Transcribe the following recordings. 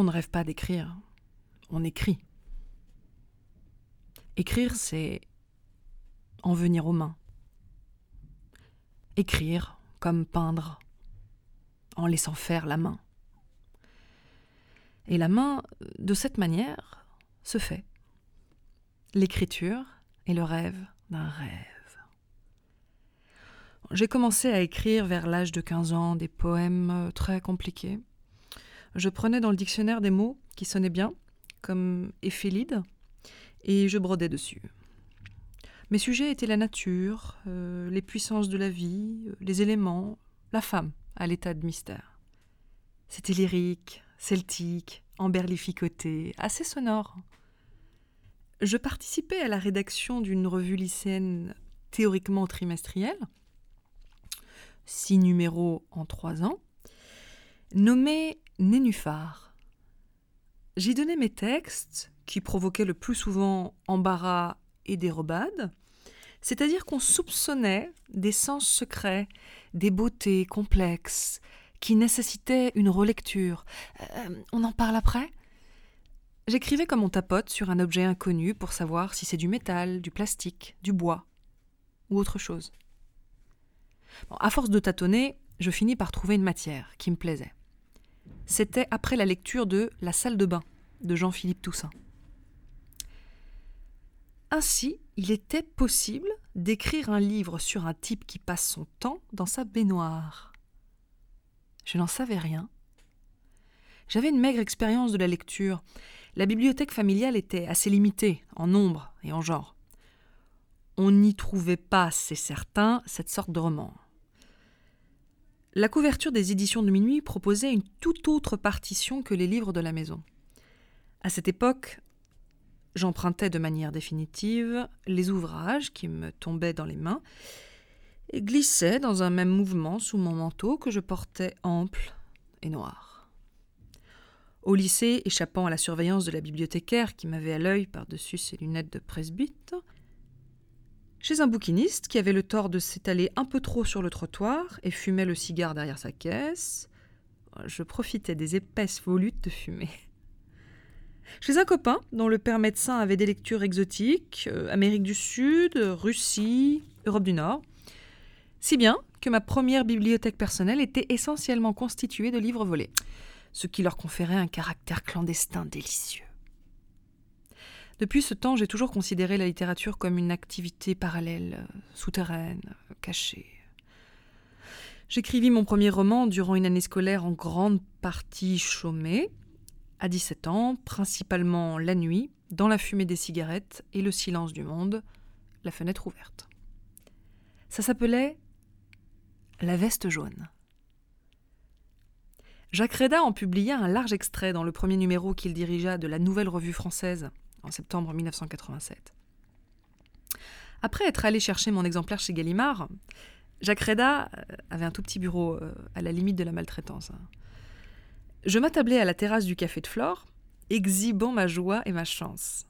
On ne rêve pas d'écrire, on écrit. Écrire, c'est en venir aux mains. Écrire comme peindre, en laissant faire la main. Et la main, de cette manière, se fait. L'écriture est le rêve d'un rêve. J'ai commencé à écrire vers l'âge de 15 ans des poèmes euh, très compliqués. Je prenais dans le dictionnaire des mots qui sonnaient bien, comme éphélide, et je brodais dessus. Mes sujets étaient la nature, euh, les puissances de la vie, euh, les éléments, la femme à l'état de mystère. C'était lyrique, celtique, emberlificoté, assez sonore. Je participais à la rédaction d'une revue lycéenne théoriquement trimestrielle, six numéros en trois ans, nommée Nénuphar. J'y donnais mes textes, qui provoquaient le plus souvent embarras et dérobades, c'est-à-dire qu'on soupçonnait des sens secrets, des beautés complexes, qui nécessitaient une relecture. Euh, on en parle après? J'écrivais comme on tapote sur un objet inconnu pour savoir si c'est du métal, du plastique, du bois ou autre chose. à force de tâtonner, je finis par trouver une matière qui me plaisait. C'était après la lecture de La salle de bain de Jean-Philippe Toussaint. Ainsi, il était possible d'écrire un livre sur un type qui passe son temps dans sa baignoire. Je n'en savais rien. J'avais une maigre expérience de la lecture. La bibliothèque familiale était assez limitée en nombre et en genre. On n'y trouvait pas, c'est certain, cette sorte de roman. La couverture des éditions de minuit proposait une toute autre partition que les livres de la maison. À cette époque, J'empruntais de manière définitive les ouvrages qui me tombaient dans les mains et glissais dans un même mouvement sous mon manteau que je portais ample et noir. Au lycée, échappant à la surveillance de la bibliothécaire qui m'avait à l'œil par-dessus ses lunettes de presbyte, chez un bouquiniste qui avait le tort de s'étaler un peu trop sur le trottoir et fumait le cigare derrière sa caisse, je profitais des épaisses volutes de fumée. Chez un copain dont le père médecin avait des lectures exotiques, euh, Amérique du Sud, Russie, Europe du Nord. Si bien que ma première bibliothèque personnelle était essentiellement constituée de livres volés, ce qui leur conférait un caractère clandestin délicieux. Depuis ce temps, j'ai toujours considéré la littérature comme une activité parallèle, souterraine, cachée. J'écrivis mon premier roman durant une année scolaire en grande partie chômée, à 17 ans, principalement la nuit, dans la fumée des cigarettes et le silence du monde, la fenêtre ouverte. Ça s'appelait La veste jaune. Jacques Reda en publia un large extrait dans le premier numéro qu'il dirigea de la Nouvelle Revue française en septembre 1987. Après être allé chercher mon exemplaire chez Gallimard, Jacques Reda euh, avait un tout petit bureau euh, à la limite de la maltraitance. Hein. Je m'attablais à la terrasse du café de Flore, exhibant ma joie et ma chance.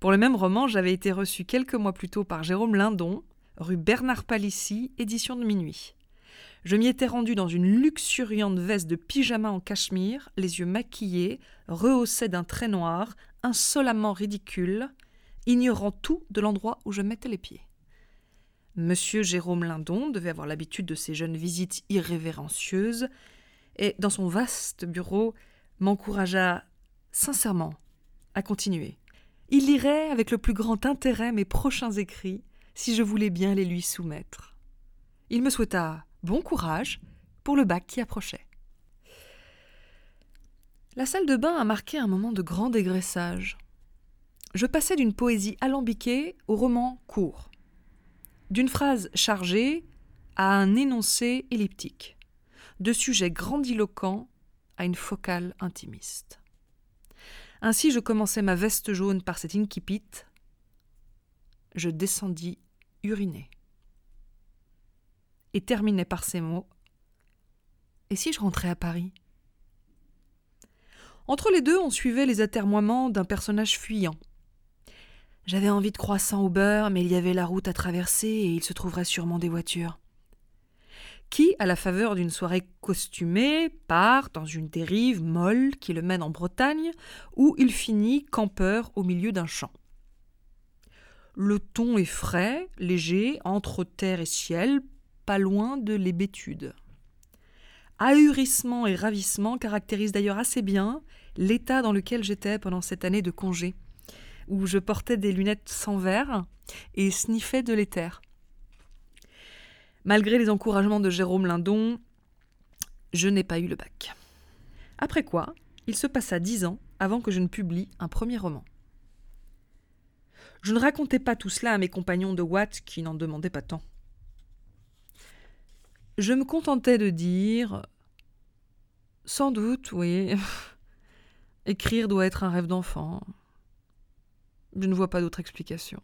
Pour le même roman, j'avais été reçu quelques mois plus tôt par Jérôme Lindon, rue Bernard Palissy, édition de minuit. Je m'y étais rendu dans une luxuriante veste de pyjama en cachemire, les yeux maquillés, rehaussés d'un trait noir, insolemment ridicule, ignorant tout de l'endroit où je mettais les pieds. Monsieur Jérôme Lindon devait avoir l'habitude de ces jeunes visites irrévérencieuses, et dans son vaste bureau m'encouragea sincèrement à continuer. Il lirait avec le plus grand intérêt mes prochains écrits si je voulais bien les lui soumettre. Il me souhaita bon courage pour le bac qui approchait. La salle de bain a marqué un moment de grand dégraissage. Je passais d'une poésie alambiquée au roman court, d'une phrase chargée à un énoncé elliptique de sujets grandiloquents à une focale intimiste. Ainsi, je commençais ma veste jaune par cet incipit. Je descendis uriner. Et terminais par ces mots. Et si je rentrais à Paris? Entre les deux, on suivait les atermoiements d'un personnage fuyant. J'avais envie de croissant au beurre, mais il y avait la route à traverser et il se trouverait sûrement des voitures. qui, à la faveur d'une soirée costumée, part dans une dérive molle qui le mène en Bretagne, où il finit campeur au milieu d'un champ. Le ton est frais, léger, entre terre et ciel, pas loin de l'hébétude. Ahurissement et ravissement caractérisent d'ailleurs assez bien l'état dans lequel j'étais pendant cette année de congé, où je portais des lunettes sans verre et sniffais de l'éther. Malgré les encouragements de Jérôme Lindon, je n'ai pas eu le bac. Après quoi, il se passa dix ans avant que je ne publie un premier roman. Je ne racontais pas tout cela à mes compagnons de Watt qui n'en demandaient pas tant. Je me contentais de dire Sans doute, oui. Écrire doit être un rêve d'enfant. Je ne vois pas d'autre explication.